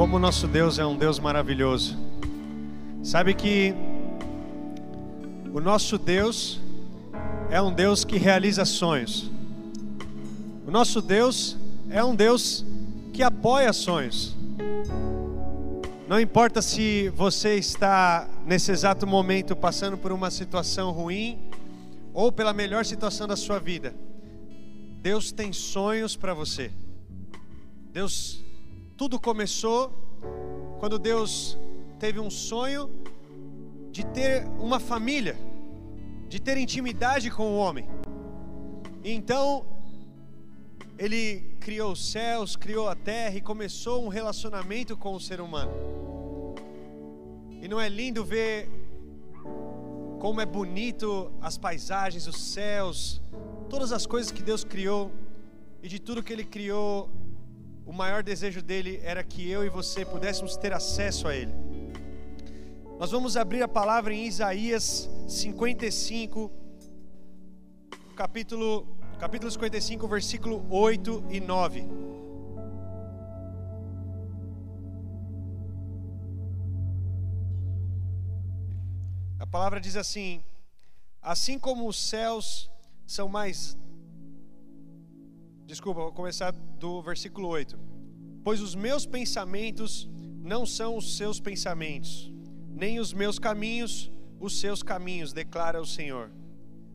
Como o nosso Deus é um Deus maravilhoso. Sabe que o nosso Deus é um Deus que realiza sonhos. O nosso Deus é um Deus que apoia sonhos. Não importa se você está nesse exato momento passando por uma situação ruim ou pela melhor situação da sua vida. Deus tem sonhos para você. Deus, tudo começou quando Deus teve um sonho de ter uma família, de ter intimidade com o homem. Então, ele criou os céus, criou a terra e começou um relacionamento com o ser humano. E não é lindo ver como é bonito as paisagens, os céus, todas as coisas que Deus criou e de tudo que ele criou, o maior desejo dele era que eu e você pudéssemos ter acesso a ele. Nós vamos abrir a palavra em Isaías 55, capítulo, capítulo 55, versículo 8 e 9. A palavra diz assim: Assim como os céus são mais Desculpa, vou começar do versículo 8. Pois os meus pensamentos não são os seus pensamentos, nem os meus caminhos os seus caminhos, declara o Senhor.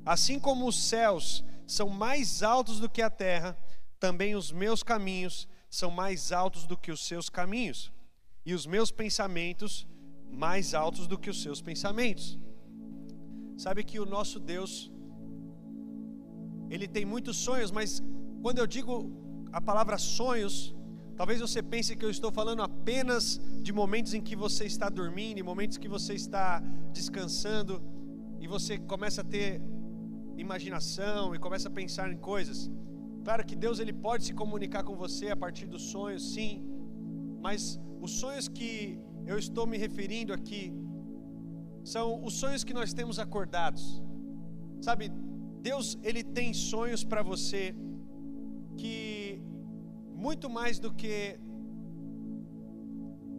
Assim como os céus são mais altos do que a terra, também os meus caminhos são mais altos do que os seus caminhos, e os meus pensamentos mais altos do que os seus pensamentos. Sabe que o nosso Deus, ele tem muitos sonhos, mas quando eu digo a palavra sonhos, talvez você pense que eu estou falando apenas de momentos em que você está dormindo, momentos que você está descansando e você começa a ter imaginação e começa a pensar em coisas. Claro que Deus ele pode se comunicar com você a partir dos sonhos, sim, mas os sonhos que eu estou me referindo aqui são os sonhos que nós temos acordados. Sabe, Deus ele tem sonhos para você que muito mais do que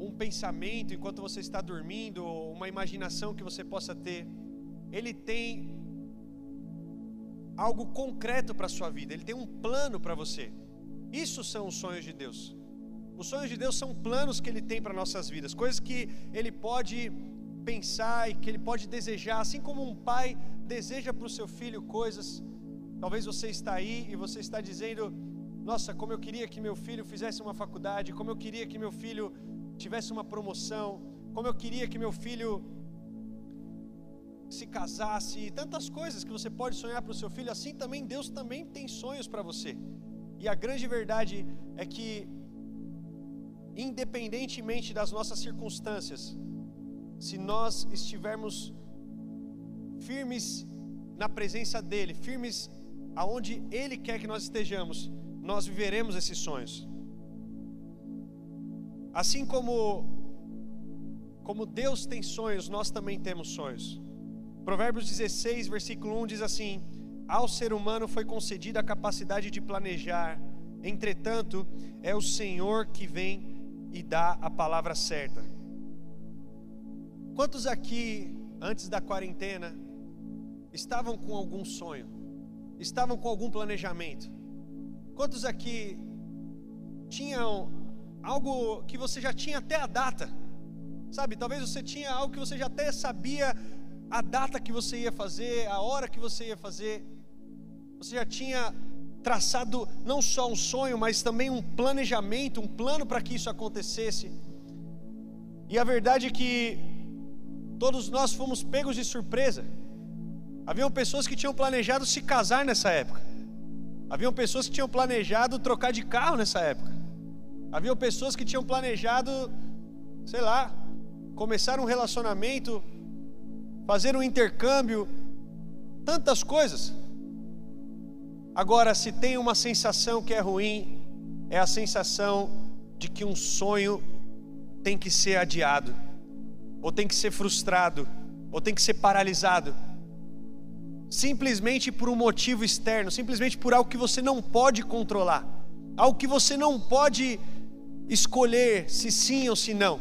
um pensamento enquanto você está dormindo, ou uma imaginação que você possa ter, ele tem algo concreto para a sua vida, ele tem um plano para você. Isso são os sonhos de Deus. Os sonhos de Deus são planos que ele tem para nossas vidas, coisas que ele pode pensar e que ele pode desejar, assim como um pai deseja para o seu filho coisas. Talvez você está aí e você está dizendo: nossa, como eu queria que meu filho fizesse uma faculdade, como eu queria que meu filho tivesse uma promoção, como eu queria que meu filho se casasse, tantas coisas que você pode sonhar para o seu filho, assim também Deus também tem sonhos para você. E a grande verdade é que, independentemente das nossas circunstâncias, se nós estivermos firmes na presença dEle, firmes aonde Ele quer que nós estejamos, nós viveremos esses sonhos. Assim como como Deus tem sonhos, nós também temos sonhos. Provérbios 16, versículo 1 diz assim: Ao ser humano foi concedida a capacidade de planejar, entretanto, é o Senhor que vem e dá a palavra certa. Quantos aqui, antes da quarentena, estavam com algum sonho? Estavam com algum planejamento? Quantos aqui tinham algo que você já tinha até a data? Sabe, talvez você tinha algo que você já até sabia a data que você ia fazer, a hora que você ia fazer. Você já tinha traçado não só um sonho, mas também um planejamento, um plano para que isso acontecesse. E a verdade é que todos nós fomos pegos de surpresa. Haviam pessoas que tinham planejado se casar nessa época. Haviam pessoas que tinham planejado trocar de carro nessa época. Haviam pessoas que tinham planejado, sei lá, começar um relacionamento, fazer um intercâmbio, tantas coisas. Agora, se tem uma sensação que é ruim, é a sensação de que um sonho tem que ser adiado, ou tem que ser frustrado, ou tem que ser paralisado simplesmente por um motivo externo, simplesmente por algo que você não pode controlar, algo que você não pode escolher se sim ou se não.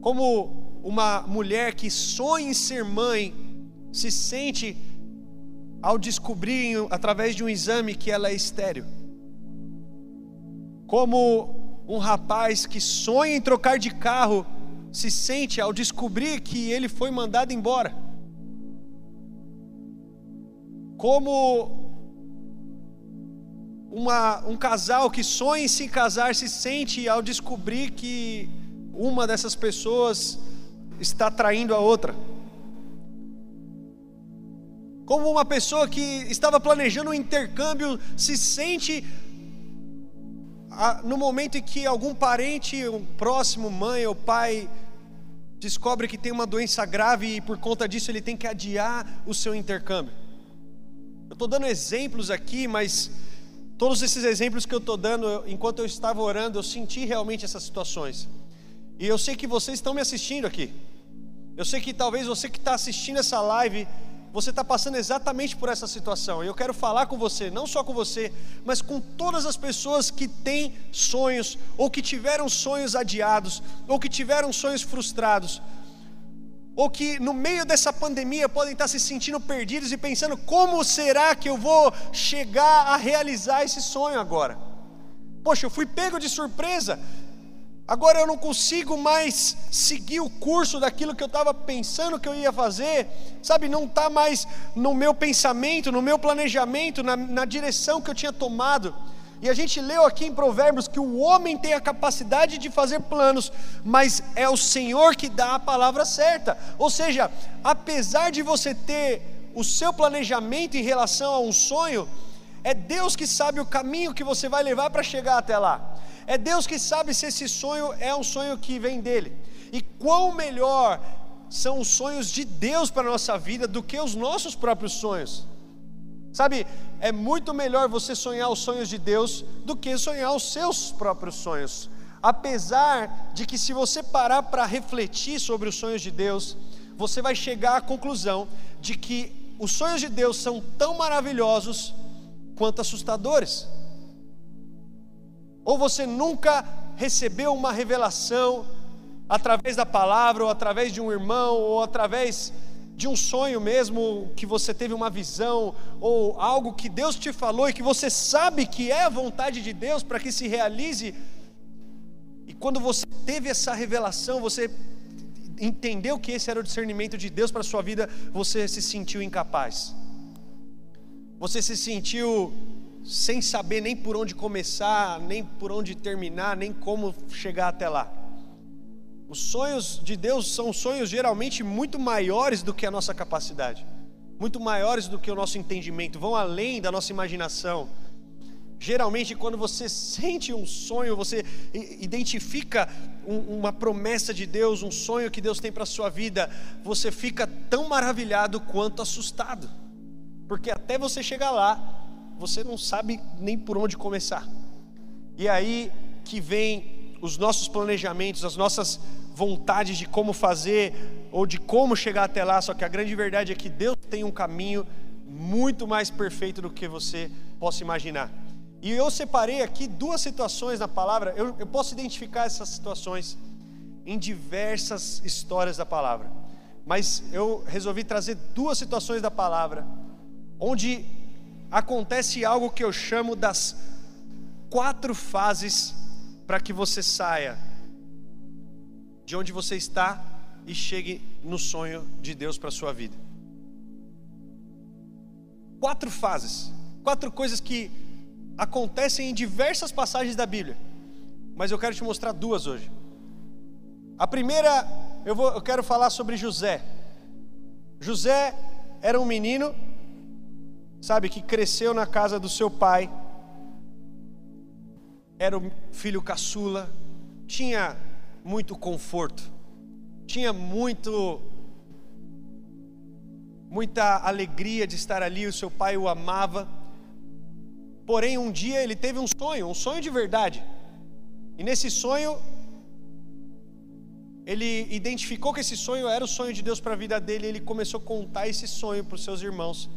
Como uma mulher que sonha em ser mãe se sente ao descobrir através de um exame que ela é estéril. Como um rapaz que sonha em trocar de carro se sente ao descobrir que ele foi mandado embora. Como uma, um casal que sonha em se casar se sente ao descobrir que uma dessas pessoas está traindo a outra. Como uma pessoa que estava planejando um intercâmbio se sente no momento em que algum parente, um próximo, mãe ou pai, descobre que tem uma doença grave e por conta disso ele tem que adiar o seu intercâmbio. Eu estou dando exemplos aqui, mas Todos esses exemplos que eu estou dando, enquanto eu estava orando, eu senti realmente essas situações. E eu sei que vocês estão me assistindo aqui. Eu sei que talvez você que está assistindo essa live, você está passando exatamente por essa situação. E eu quero falar com você, não só com você, mas com todas as pessoas que têm sonhos, ou que tiveram sonhos adiados, ou que tiveram sonhos frustrados ou que no meio dessa pandemia podem estar se sentindo perdidos e pensando: como será que eu vou chegar a realizar esse sonho agora? Poxa, eu fui pego de surpresa, agora eu não consigo mais seguir o curso daquilo que eu estava pensando que eu ia fazer, sabe? Não está mais no meu pensamento, no meu planejamento, na, na direção que eu tinha tomado. E a gente leu aqui em Provérbios que o homem tem a capacidade de fazer planos, mas é o Senhor que dá a palavra certa. Ou seja, apesar de você ter o seu planejamento em relação a um sonho, é Deus que sabe o caminho que você vai levar para chegar até lá. É Deus que sabe se esse sonho é um sonho que vem dele. E quão melhor são os sonhos de Deus para a nossa vida do que os nossos próprios sonhos. Sabe, é muito melhor você sonhar os sonhos de Deus do que sonhar os seus próprios sonhos. Apesar de que, se você parar para refletir sobre os sonhos de Deus, você vai chegar à conclusão de que os sonhos de Deus são tão maravilhosos quanto assustadores. Ou você nunca recebeu uma revelação através da palavra, ou através de um irmão, ou através de um sonho mesmo, que você teve uma visão, ou algo que Deus te falou e que você sabe que é a vontade de Deus para que se realize, e quando você teve essa revelação, você entendeu que esse era o discernimento de Deus para a sua vida, você se sentiu incapaz, você se sentiu sem saber nem por onde começar, nem por onde terminar, nem como chegar até lá. Os sonhos de Deus são sonhos geralmente muito maiores do que a nossa capacidade, muito maiores do que o nosso entendimento, vão além da nossa imaginação. Geralmente, quando você sente um sonho, você identifica um, uma promessa de Deus, um sonho que Deus tem para a sua vida, você fica tão maravilhado quanto assustado, porque até você chegar lá, você não sabe nem por onde começar. E aí que vem os nossos planejamentos, as nossas vontades de como fazer ou de como chegar até lá, só que a grande verdade é que Deus tem um caminho muito mais perfeito do que você possa imaginar. E eu separei aqui duas situações na palavra, eu, eu posso identificar essas situações em diversas histórias da palavra, mas eu resolvi trazer duas situações da palavra, onde acontece algo que eu chamo das quatro fases para que você saia de onde você está e chegue no sonho de Deus para a sua vida. Quatro fases, quatro coisas que acontecem em diversas passagens da Bíblia, mas eu quero te mostrar duas hoje. A primeira, eu, vou, eu quero falar sobre José. José era um menino, sabe, que cresceu na casa do seu pai era o filho caçula, tinha muito conforto, tinha muito muita alegria de estar ali, o seu pai o amava. Porém, um dia ele teve um sonho, um sonho de verdade. E nesse sonho ele identificou que esse sonho era o sonho de Deus para a vida dele, e ele começou a contar esse sonho para os seus irmãos.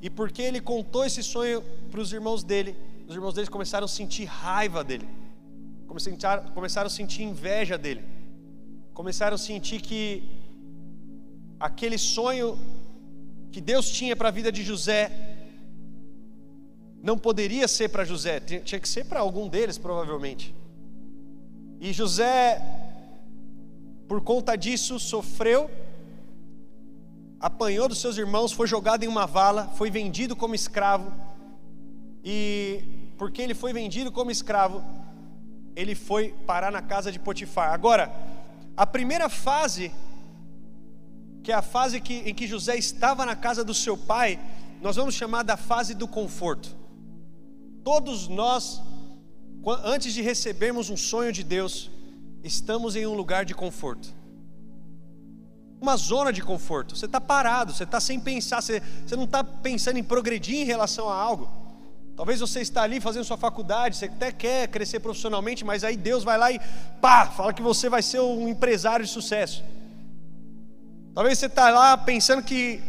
E porque ele contou esse sonho para os irmãos dele, os irmãos dele começaram a sentir raiva dele, começaram a sentir inveja dele, começaram a sentir que aquele sonho que Deus tinha para a vida de José não poderia ser para José, tinha que ser para algum deles, provavelmente. E José, por conta disso, sofreu, apanhou dos seus irmãos, foi jogado em uma vala, foi vendido como escravo. E porque ele foi vendido como escravo, ele foi parar na casa de Potifar. Agora, a primeira fase, que é a fase que, em que José estava na casa do seu pai, nós vamos chamar da fase do conforto. Todos nós, antes de recebermos um sonho de Deus, estamos em um lugar de conforto. Uma zona de conforto. Você está parado, você está sem pensar, você, você não está pensando em progredir em relação a algo. Talvez você está ali fazendo sua faculdade, você até quer crescer profissionalmente, mas aí Deus vai lá e pá, fala que você vai ser um empresário de sucesso. Talvez você está lá pensando que,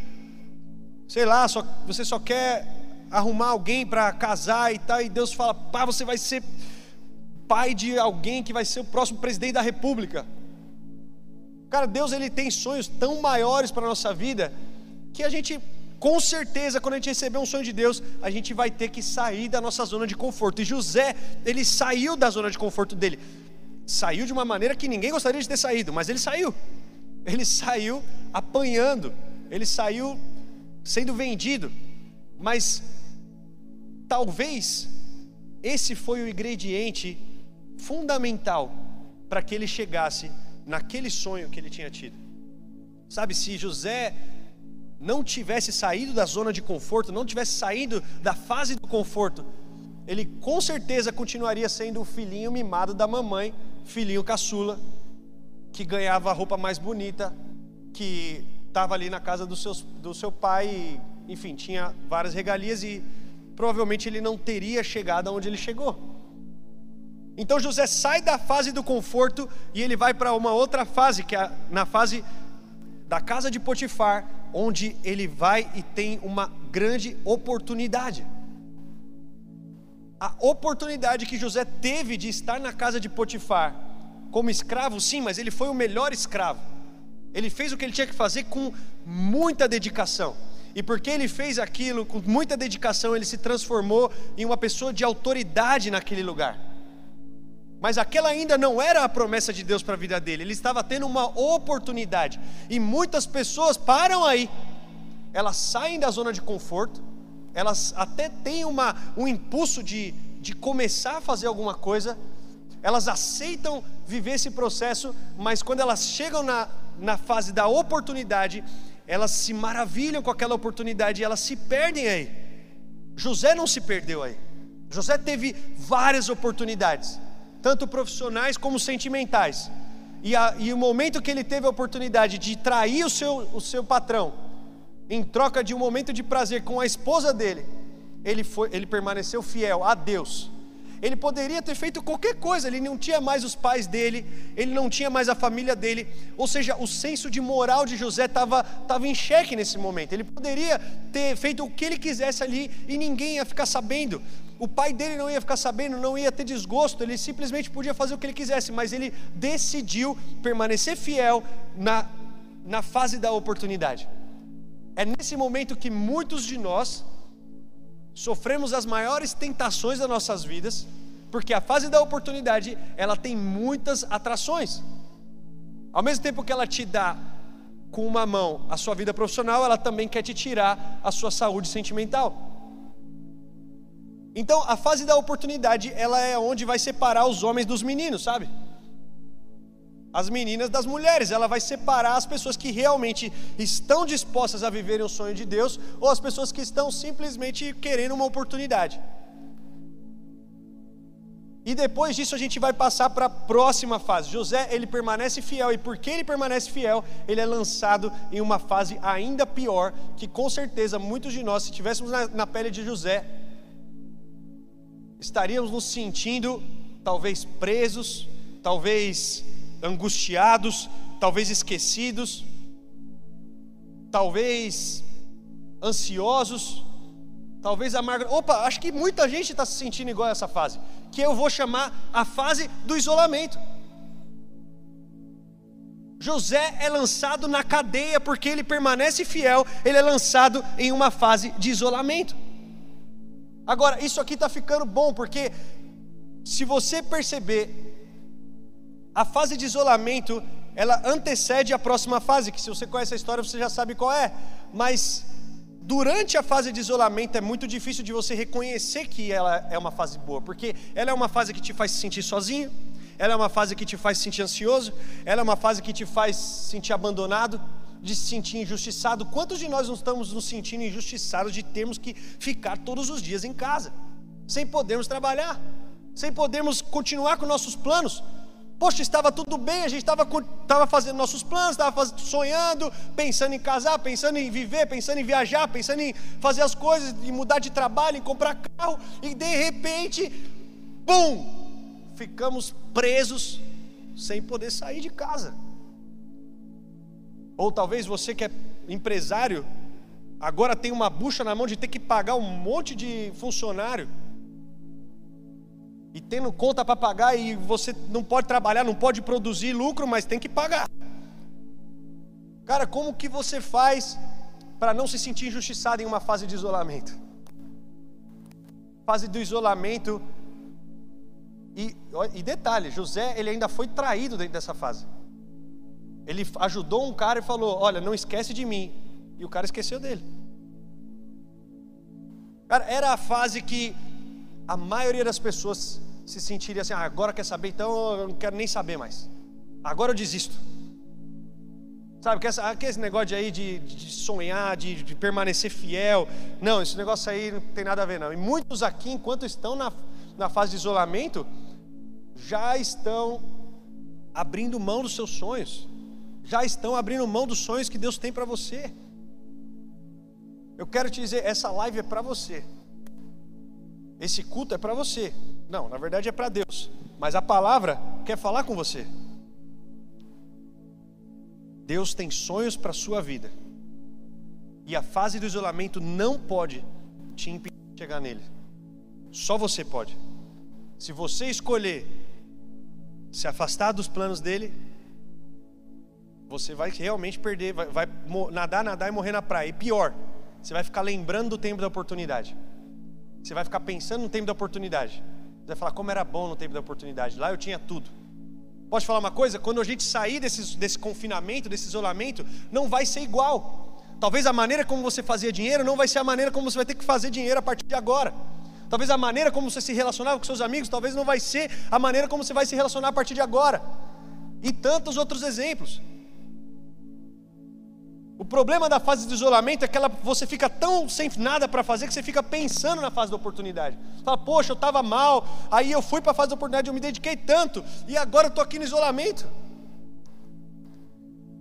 sei lá, só, você só quer arrumar alguém para casar e tal, e Deus fala: pá, você vai ser pai de alguém que vai ser o próximo presidente da república. Cara, Deus ele tem sonhos tão maiores para a nossa vida que a gente, com certeza, quando a gente receber um sonho de Deus, a gente vai ter que sair da nossa zona de conforto. E José, ele saiu da zona de conforto dele. Saiu de uma maneira que ninguém gostaria de ter saído, mas ele saiu. Ele saiu apanhando, ele saiu sendo vendido. Mas Talvez esse foi o ingrediente fundamental para que ele chegasse naquele sonho que ele tinha tido. Sabe, se José não tivesse saído da zona de conforto, não tivesse saído da fase do conforto, ele com certeza continuaria sendo o filhinho mimado da mamãe, filhinho caçula, que ganhava a roupa mais bonita, que estava ali na casa do, seus, do seu pai, e, enfim, tinha várias regalias e provavelmente ele não teria chegado aonde ele chegou. Então José sai da fase do conforto e ele vai para uma outra fase, que é na fase da casa de Potifar, onde ele vai e tem uma grande oportunidade. A oportunidade que José teve de estar na casa de Potifar como escravo, sim, mas ele foi o melhor escravo. Ele fez o que ele tinha que fazer com muita dedicação. E porque ele fez aquilo com muita dedicação, ele se transformou em uma pessoa de autoridade naquele lugar. Mas aquela ainda não era a promessa de Deus para a vida dele, ele estava tendo uma oportunidade. E muitas pessoas param aí, elas saem da zona de conforto, elas até têm uma, um impulso de, de começar a fazer alguma coisa, elas aceitam viver esse processo, mas quando elas chegam na, na fase da oportunidade, elas se maravilham com aquela oportunidade e elas se perdem aí. José não se perdeu aí. José teve várias oportunidades, tanto profissionais como sentimentais. E, a, e, o momento que ele teve a oportunidade de trair o seu, o seu patrão, em troca de um momento de prazer com a esposa dele, ele, foi, ele permaneceu fiel a Deus ele poderia ter feito qualquer coisa, ele não tinha mais os pais dele, ele não tinha mais a família dele, ou seja, o senso de moral de José estava tava em xeque nesse momento. Ele poderia ter feito o que ele quisesse ali e ninguém ia ficar sabendo. O pai dele não ia ficar sabendo, não ia ter desgosto, ele simplesmente podia fazer o que ele quisesse, mas ele decidiu permanecer fiel na, na fase da oportunidade. É nesse momento que muitos de nós sofremos as maiores tentações das nossas vidas, porque a fase da oportunidade, ela tem muitas atrações. Ao mesmo tempo que ela te dá com uma mão a sua vida profissional, ela também quer te tirar a sua saúde sentimental. Então, a fase da oportunidade, ela é onde vai separar os homens dos meninos, sabe? As meninas das mulheres, ela vai separar as pessoas que realmente estão dispostas a viverem o sonho de Deus ou as pessoas que estão simplesmente querendo uma oportunidade. E depois disso a gente vai passar para a próxima fase. José, ele permanece fiel, e porque ele permanece fiel, ele é lançado em uma fase ainda pior, que com certeza muitos de nós, se estivéssemos na, na pele de José, estaríamos nos sentindo talvez presos, talvez angustiados, talvez esquecidos, talvez ansiosos, talvez amargurados. Opa, acho que muita gente está se sentindo igual a essa fase. que eu vou chamar a fase do isolamento. José é lançado na cadeia porque ele permanece fiel, ele é lançado em uma fase de isolamento. Agora, isso aqui está ficando bom, porque se você perceber, a fase de isolamento ela antecede a próxima fase, que se você conhece a história você já sabe qual é, mas durante a fase de isolamento é muito difícil de você reconhecer que ela é uma fase boa, porque ela é uma fase que te faz se sentir sozinho, ela é uma fase que te faz se sentir ansioso, ela é uma fase que te faz se sentir abandonado, de se sentir injustiçado. Quantos de nós não estamos nos sentindo injustiçados de termos que ficar todos os dias em casa, sem podermos trabalhar, sem podermos continuar com nossos planos? Poxa, estava tudo bem, a gente estava, estava fazendo nossos planos, estava sonhando, pensando em casar, pensando em viver, pensando em viajar, pensando em fazer as coisas, em mudar de trabalho, em comprar carro, e de repente, bum! Ficamos presos sem poder sair de casa. Ou talvez você que é empresário, agora tem uma bucha na mão de ter que pagar um monte de funcionário e tendo conta para pagar e você não pode trabalhar, não pode produzir lucro, mas tem que pagar. Cara, como que você faz para não se sentir injustiçado em uma fase de isolamento? Fase do isolamento. E, e detalhe, José ele ainda foi traído dentro dessa fase. Ele ajudou um cara e falou: Olha, não esquece de mim. E o cara esqueceu dele. Cara, era a fase que a maioria das pessoas se sentiria assim: ah, agora quer saber, então eu não quero nem saber mais. Agora eu desisto. Sabe, que esse negócio aí de, de sonhar, de, de, permanecer fiel. Não, esse negócio aí não tem nada a ver, não. E muitos aqui, enquanto estão na, na fase de isolamento, já estão abrindo mão dos seus sonhos. Já estão abrindo mão dos sonhos que Deus tem para você. Eu quero te dizer, essa live é para você. Esse culto é para você. Não, na verdade é para Deus. Mas a palavra quer falar com você. Deus tem sonhos para a sua vida. E a fase do isolamento não pode te impedir de chegar nele. Só você pode. Se você escolher se afastar dos planos dele, você vai realmente perder, vai, vai nadar, nadar e morrer na praia. E pior, você vai ficar lembrando do tempo da oportunidade. Você vai ficar pensando no tempo da oportunidade. Você vai falar como era bom no tempo da oportunidade. Lá eu tinha tudo. Posso falar uma coisa? Quando a gente sair desse, desse confinamento, desse isolamento, não vai ser igual. Talvez a maneira como você fazia dinheiro não vai ser a maneira como você vai ter que fazer dinheiro a partir de agora. Talvez a maneira como você se relacionava com seus amigos, talvez não vai ser a maneira como você vai se relacionar a partir de agora. E tantos outros exemplos. O problema da fase de isolamento é que ela, você fica tão sem nada para fazer que você fica pensando na fase da oportunidade. Fala, poxa, eu estava mal, aí eu fui para a fase da oportunidade, eu me dediquei tanto, e agora eu estou aqui no isolamento.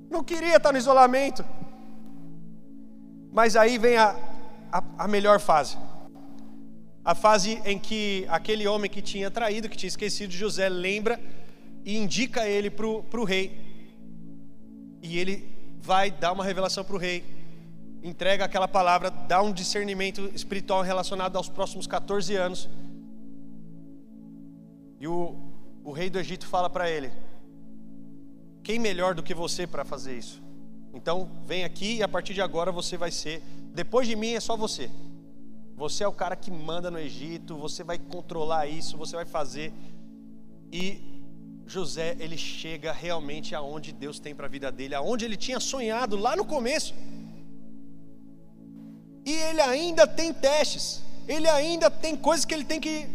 Não queria estar no isolamento. Mas aí vem a, a, a melhor fase. A fase em que aquele homem que tinha traído, que tinha esquecido José, lembra e indica ele para o rei. E ele vai dar uma revelação para o rei, entrega aquela palavra, dá um discernimento espiritual relacionado aos próximos 14 anos. E o, o rei do Egito fala para ele: Quem melhor do que você para fazer isso? Então vem aqui e a partir de agora você vai ser, depois de mim é só você. Você é o cara que manda no Egito, você vai controlar isso, você vai fazer. E José ele chega realmente aonde Deus tem para a vida dele, aonde ele tinha sonhado lá no começo. E ele ainda tem testes, ele ainda tem coisas que ele tem que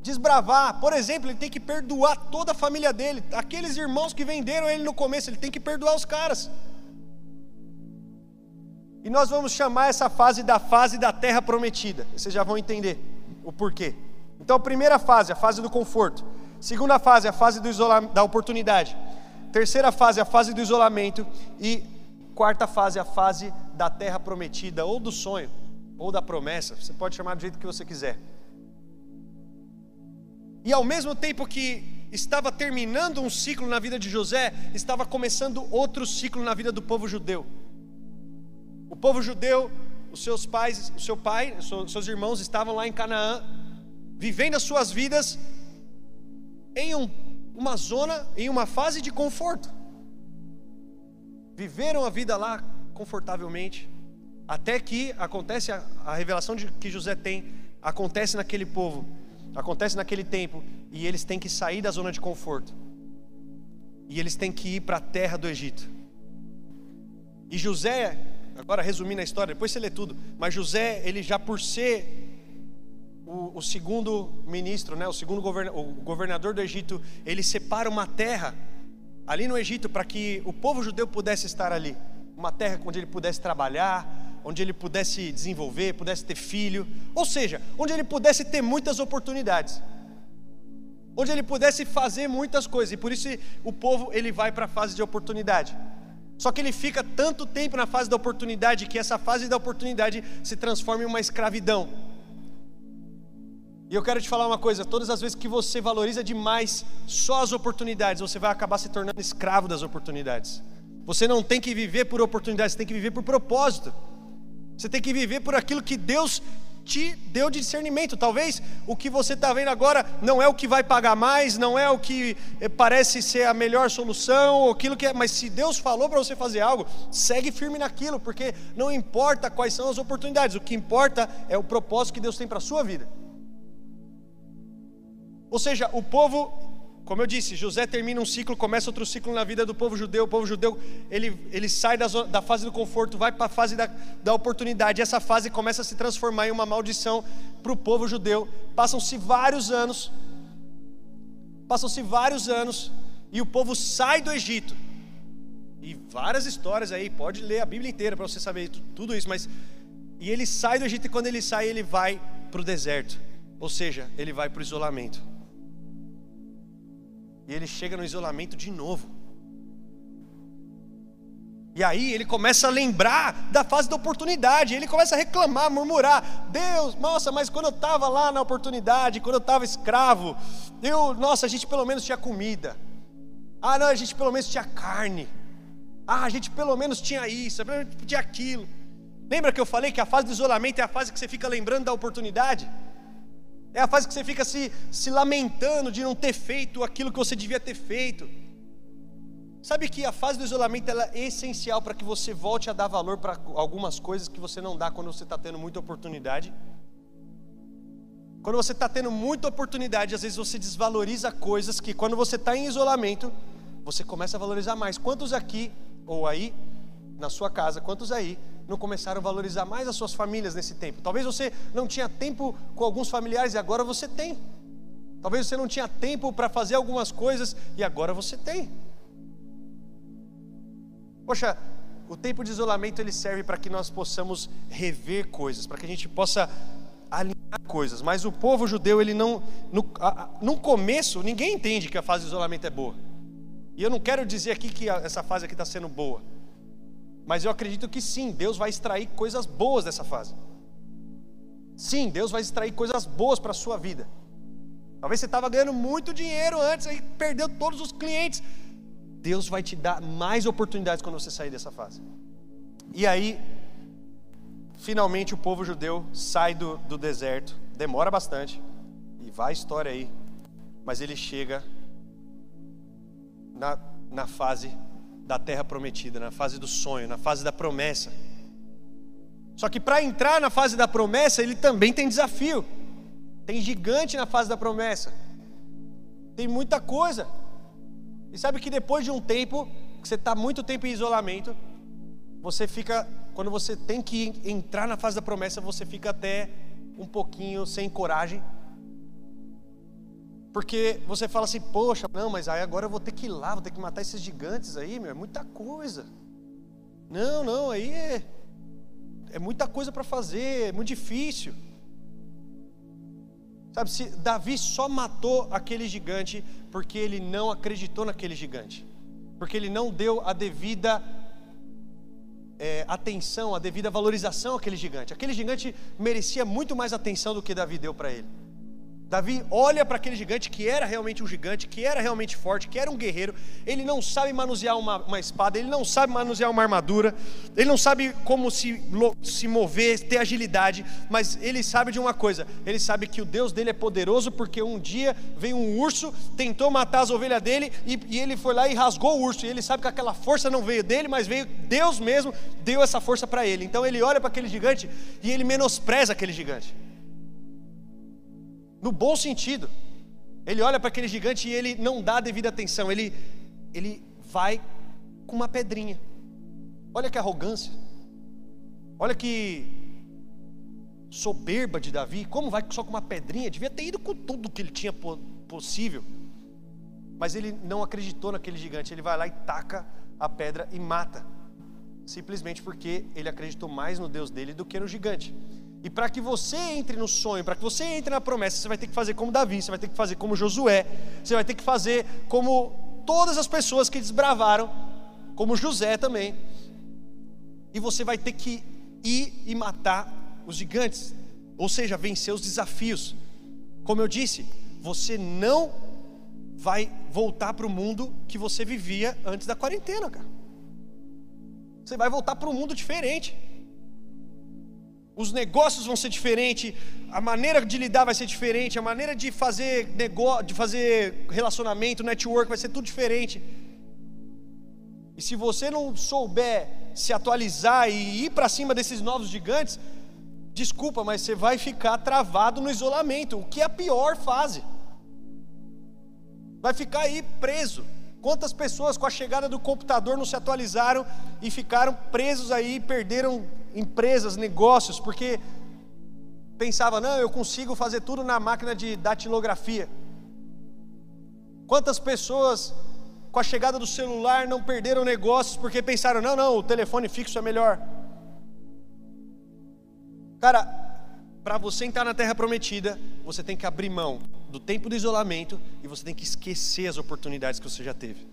desbravar. Por exemplo, ele tem que perdoar toda a família dele, aqueles irmãos que venderam ele no começo, ele tem que perdoar os caras. E nós vamos chamar essa fase da fase da terra prometida. Vocês já vão entender o porquê. Então, a primeira fase, a fase do conforto. Segunda fase, a fase do da oportunidade. Terceira fase, a fase do isolamento. E quarta fase, a fase da terra prometida, ou do sonho, ou da promessa. Você pode chamar do jeito que você quiser. E ao mesmo tempo que estava terminando um ciclo na vida de José, estava começando outro ciclo na vida do povo judeu. O povo judeu, os seus pais, o seu pai, seus irmãos estavam lá em Canaã vivendo as suas vidas em um, uma zona, em uma fase de conforto. Viveram a vida lá confortavelmente, até que acontece a, a revelação de, que José tem, acontece naquele povo, acontece naquele tempo, e eles têm que sair da zona de conforto. E eles têm que ir para a terra do Egito. E José, agora resumindo a história, depois você lê tudo, mas José, ele já por ser o, o segundo ministro, né, o segundo governa, o governador do Egito, ele separa uma terra ali no Egito para que o povo judeu pudesse estar ali, uma terra onde ele pudesse trabalhar, onde ele pudesse desenvolver, pudesse ter filho, ou seja, onde ele pudesse ter muitas oportunidades, onde ele pudesse fazer muitas coisas, e por isso o povo ele vai para a fase de oportunidade. Só que ele fica tanto tempo na fase da oportunidade que essa fase da oportunidade se transforma em uma escravidão. E eu quero te falar uma coisa: todas as vezes que você valoriza demais só as oportunidades, você vai acabar se tornando escravo das oportunidades. Você não tem que viver por oportunidades, você tem que viver por propósito. Você tem que viver por aquilo que Deus te deu de discernimento. Talvez o que você está vendo agora não é o que vai pagar mais, não é o que eh, parece ser a melhor solução, aquilo que é, mas se Deus falou para você fazer algo, segue firme naquilo, porque não importa quais são as oportunidades, o que importa é o propósito que Deus tem para a sua vida. Ou seja, o povo como eu disse, José termina um ciclo, começa outro ciclo na vida do povo judeu. O povo judeu ele, ele sai da, da fase do conforto, vai para a fase da, da oportunidade. E essa fase começa a se transformar em uma maldição para o povo judeu. Passam-se vários anos, passam-se vários anos, e o povo sai do Egito. E várias histórias aí, pode ler a Bíblia inteira para você saber tudo isso. Mas e ele sai do Egito e quando ele sai ele vai para o deserto, ou seja, ele vai para o isolamento. E ele chega no isolamento de novo. E aí ele começa a lembrar da fase da oportunidade, ele começa a reclamar, murmurar: Deus, nossa, mas quando eu estava lá na oportunidade, quando eu estava escravo, eu, nossa, a gente pelo menos tinha comida. Ah, não, a gente pelo menos tinha carne. Ah, a gente pelo menos tinha isso, pelo menos tinha aquilo. Lembra que eu falei que a fase do isolamento é a fase que você fica lembrando da oportunidade? É a fase que você fica se, se lamentando de não ter feito aquilo que você devia ter feito. Sabe que a fase do isolamento é essencial para que você volte a dar valor para algumas coisas que você não dá quando você está tendo muita oportunidade. Quando você está tendo muita oportunidade, às vezes você desvaloriza coisas que quando você está em isolamento, você começa a valorizar mais. Quantos aqui, ou aí, na sua casa, quantos aí não começaram a valorizar mais as suas famílias nesse tempo. Talvez você não tinha tempo com alguns familiares e agora você tem. Talvez você não tinha tempo para fazer algumas coisas e agora você tem. Poxa, o tempo de isolamento ele serve para que nós possamos rever coisas, para que a gente possa alinhar coisas. Mas o povo judeu, ele não, no, a, no começo, ninguém entende que a fase de isolamento é boa. E eu não quero dizer aqui que essa fase aqui está sendo boa. Mas eu acredito que sim, Deus vai extrair coisas boas dessa fase. Sim, Deus vai extrair coisas boas para a sua vida. Talvez você estava ganhando muito dinheiro antes, aí perdeu todos os clientes. Deus vai te dar mais oportunidades quando você sair dessa fase. E aí, finalmente o povo judeu sai do, do deserto. Demora bastante. E vai a história aí. Mas ele chega na, na fase da terra prometida, na fase do sonho, na fase da promessa. Só que para entrar na fase da promessa, ele também tem desafio. Tem gigante na fase da promessa. Tem muita coisa. E sabe que depois de um tempo, que você está muito tempo em isolamento, você fica, quando você tem que entrar na fase da promessa, você fica até um pouquinho sem coragem porque você fala assim, poxa, não, mas aí agora eu vou ter que ir lá, vou ter que matar esses gigantes aí, meu, é muita coisa. Não, não, aí é, é muita coisa para fazer, é muito difícil. Sabe, se Davi só matou aquele gigante porque ele não acreditou naquele gigante, porque ele não deu a devida é, atenção, a devida valorização àquele gigante. Aquele gigante merecia muito mais atenção do que Davi deu para ele. Davi olha para aquele gigante que era realmente um gigante, que era realmente forte, que era um guerreiro. Ele não sabe manusear uma, uma espada, ele não sabe manusear uma armadura, ele não sabe como se, se mover, ter agilidade, mas ele sabe de uma coisa: ele sabe que o Deus dele é poderoso, porque um dia veio um urso, tentou matar as ovelhas dele e, e ele foi lá e rasgou o urso. E ele sabe que aquela força não veio dele, mas veio Deus mesmo, deu essa força para ele. Então ele olha para aquele gigante e ele menospreza aquele gigante no bom sentido. Ele olha para aquele gigante e ele não dá devida atenção, ele, ele vai com uma pedrinha. Olha que arrogância, olha que soberba de Davi. Como vai só com uma pedrinha? Devia ter ido com tudo que ele tinha possível. Mas ele não acreditou naquele gigante, ele vai lá e taca a pedra e mata, simplesmente porque ele acreditou mais no Deus dele do que no gigante. E para que você entre no sonho, para que você entre na promessa, você vai ter que fazer como Davi, você vai ter que fazer como Josué, você vai ter que fazer como todas as pessoas que desbravaram, como José também. E você vai ter que ir e matar os gigantes, ou seja, vencer os desafios. Como eu disse, você não vai voltar para o mundo que você vivia antes da quarentena, cara. Você vai voltar para um mundo diferente os negócios vão ser diferentes, a maneira de lidar vai ser diferente, a maneira de fazer negócio, de fazer relacionamento, network vai ser tudo diferente. E se você não souber se atualizar e ir para cima desses novos gigantes, desculpa, mas você vai ficar travado no isolamento, o que é a pior fase. Vai ficar aí preso. Quantas pessoas com a chegada do computador não se atualizaram e ficaram presos aí, perderam empresas, negócios, porque pensava, não, eu consigo fazer tudo na máquina de datilografia. Quantas pessoas com a chegada do celular não perderam negócios porque pensaram, não, não, o telefone fixo é melhor. Cara, para você entrar na terra prometida, você tem que abrir mão do tempo do isolamento e você tem que esquecer as oportunidades que você já teve.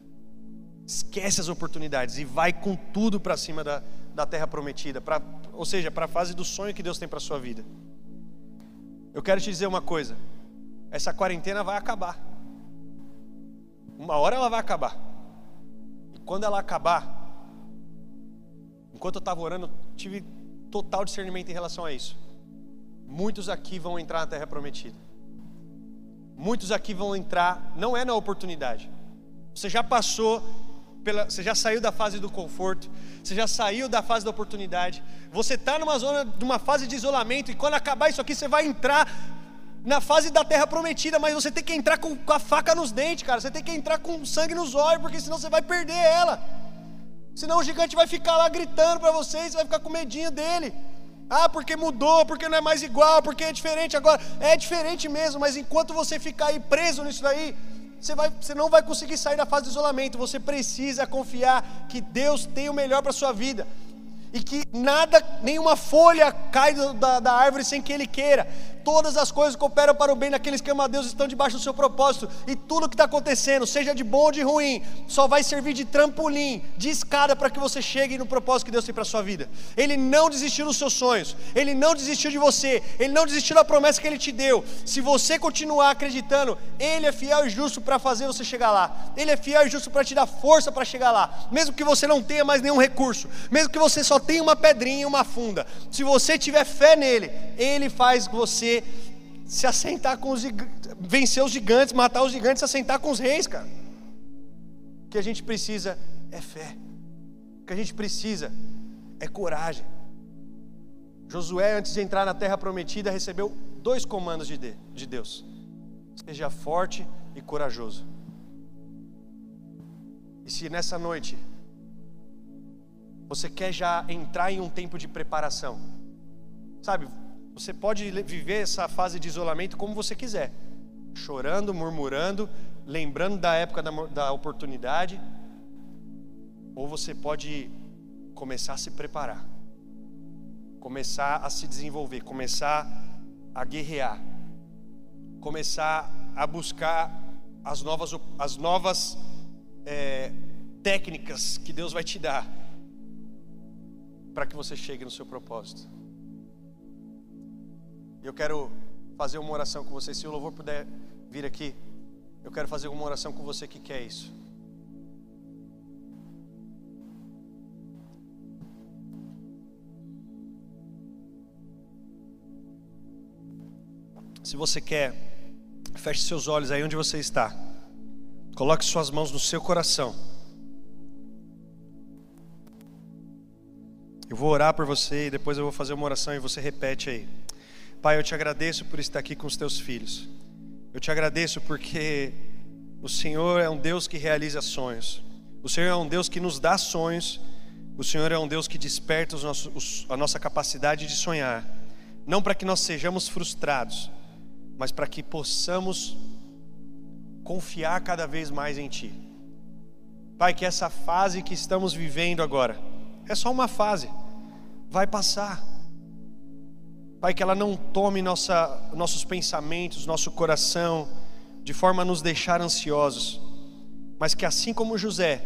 Esquece as oportunidades e vai com tudo para cima da, da terra prometida, pra, ou seja, para a fase do sonho que Deus tem para sua vida. Eu quero te dizer uma coisa: essa quarentena vai acabar. Uma hora ela vai acabar. E quando ela acabar, enquanto eu estava orando, tive total discernimento em relação a isso. Muitos aqui vão entrar na terra prometida. Muitos aqui vão entrar, não é na oportunidade. Você já passou pela, você já saiu da fase do conforto, você já saiu da fase da oportunidade, você está numa zona, numa fase de isolamento, e quando acabar isso aqui, você vai entrar na fase da terra prometida, mas você tem que entrar com, com a faca nos dentes, cara, você tem que entrar com sangue nos olhos, porque senão você vai perder ela. Senão o gigante vai ficar lá gritando para você, você vai ficar com medinho dele. Ah, porque mudou, porque não é mais igual, porque é diferente agora. É diferente mesmo, mas enquanto você ficar aí preso nisso daí, você, vai, você não vai conseguir sair da fase de isolamento. Você precisa confiar que Deus tem o melhor para a sua vida e que nada, nenhuma folha cai da, da árvore sem que Ele queira. Todas as coisas cooperam para o bem daqueles que amam a Deus estão debaixo do seu propósito. E tudo que está acontecendo, seja de bom ou de ruim, só vai servir de trampolim, de escada para que você chegue no propósito que Deus tem para a sua vida. Ele não desistiu dos seus sonhos, Ele não desistiu de você, Ele não desistiu da promessa que Ele te deu. Se você continuar acreditando, Ele é fiel e justo para fazer você chegar lá. Ele é fiel e justo para te dar força para chegar lá. Mesmo que você não tenha mais nenhum recurso, mesmo que você só tenha uma pedrinha e uma funda. Se você tiver fé nele, Ele faz você se assentar com os vencer os gigantes, matar os gigantes, se assentar com os reis, cara. O que a gente precisa é fé. O que a gente precisa é coragem. Josué, antes de entrar na terra prometida, recebeu dois comandos de Deus: seja forte e corajoso. E se nessa noite você quer já entrar em um tempo de preparação, sabe? Você pode viver essa fase de isolamento como você quiser, chorando, murmurando, lembrando da época da, da oportunidade, ou você pode começar a se preparar, começar a se desenvolver, começar a guerrear, começar a buscar as novas, as novas é, técnicas que Deus vai te dar para que você chegue no seu propósito. Eu quero fazer uma oração com você. Se o louvor puder vir aqui, eu quero fazer uma oração com você que quer isso. Se você quer, feche seus olhos aí onde você está. Coloque suas mãos no seu coração. Eu vou orar por você e depois eu vou fazer uma oração e você repete aí. Pai, eu te agradeço por estar aqui com os teus filhos. Eu te agradeço porque o Senhor é um Deus que realiza sonhos. O Senhor é um Deus que nos dá sonhos. O Senhor é um Deus que desperta os nossos, os, a nossa capacidade de sonhar. Não para que nós sejamos frustrados, mas para que possamos confiar cada vez mais em Ti. Pai, que essa fase que estamos vivendo agora é só uma fase, vai passar. Pai, que ela não tome nossa, nossos pensamentos, nosso coração, de forma a nos deixar ansiosos, mas que assim como José,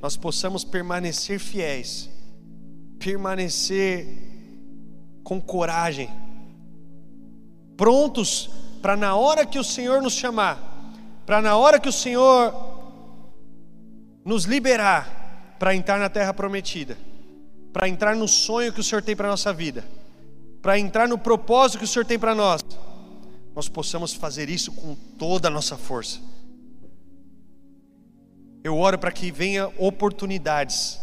nós possamos permanecer fiéis, permanecer com coragem, prontos para na hora que o Senhor nos chamar, para na hora que o Senhor nos liberar para entrar na terra prometida, para entrar no sonho que o Senhor tem para a nossa vida, para entrar no propósito que o Senhor tem para nós, nós possamos fazer isso com toda a nossa força. Eu oro para que venha oportunidades,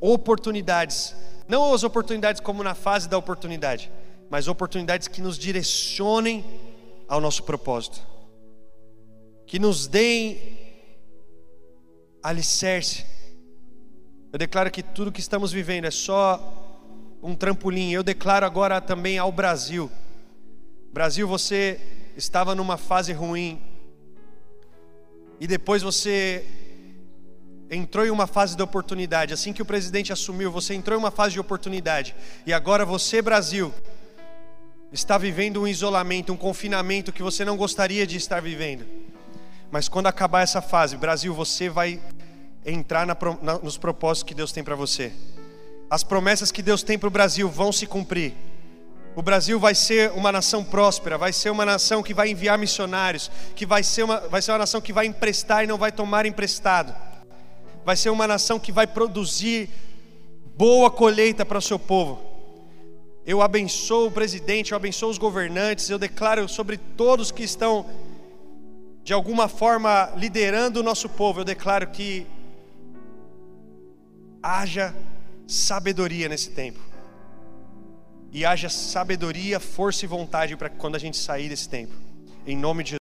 oportunidades, não as oportunidades como na fase da oportunidade, mas oportunidades que nos direcionem ao nosso propósito, que nos deem alicerce. Eu declaro que tudo que estamos vivendo é só um trampolim. Eu declaro agora também ao Brasil: Brasil, você estava numa fase ruim, e depois você entrou em uma fase de oportunidade. Assim que o presidente assumiu, você entrou em uma fase de oportunidade, e agora você, Brasil, está vivendo um isolamento, um confinamento que você não gostaria de estar vivendo. Mas quando acabar essa fase, Brasil, você vai entrar na, na, nos propósitos que Deus tem para você. As promessas que Deus tem para o Brasil vão se cumprir. O Brasil vai ser uma nação próspera, vai ser uma nação que vai enviar missionários, que vai ser uma, vai ser uma nação que vai emprestar e não vai tomar emprestado. Vai ser uma nação que vai produzir boa colheita para o seu povo. Eu abençoo o presidente, eu abençoo os governantes, eu declaro sobre todos que estão, de alguma forma, liderando o nosso povo, eu declaro que haja sabedoria nesse tempo. E haja sabedoria, força e vontade para quando a gente sair desse tempo. Em nome de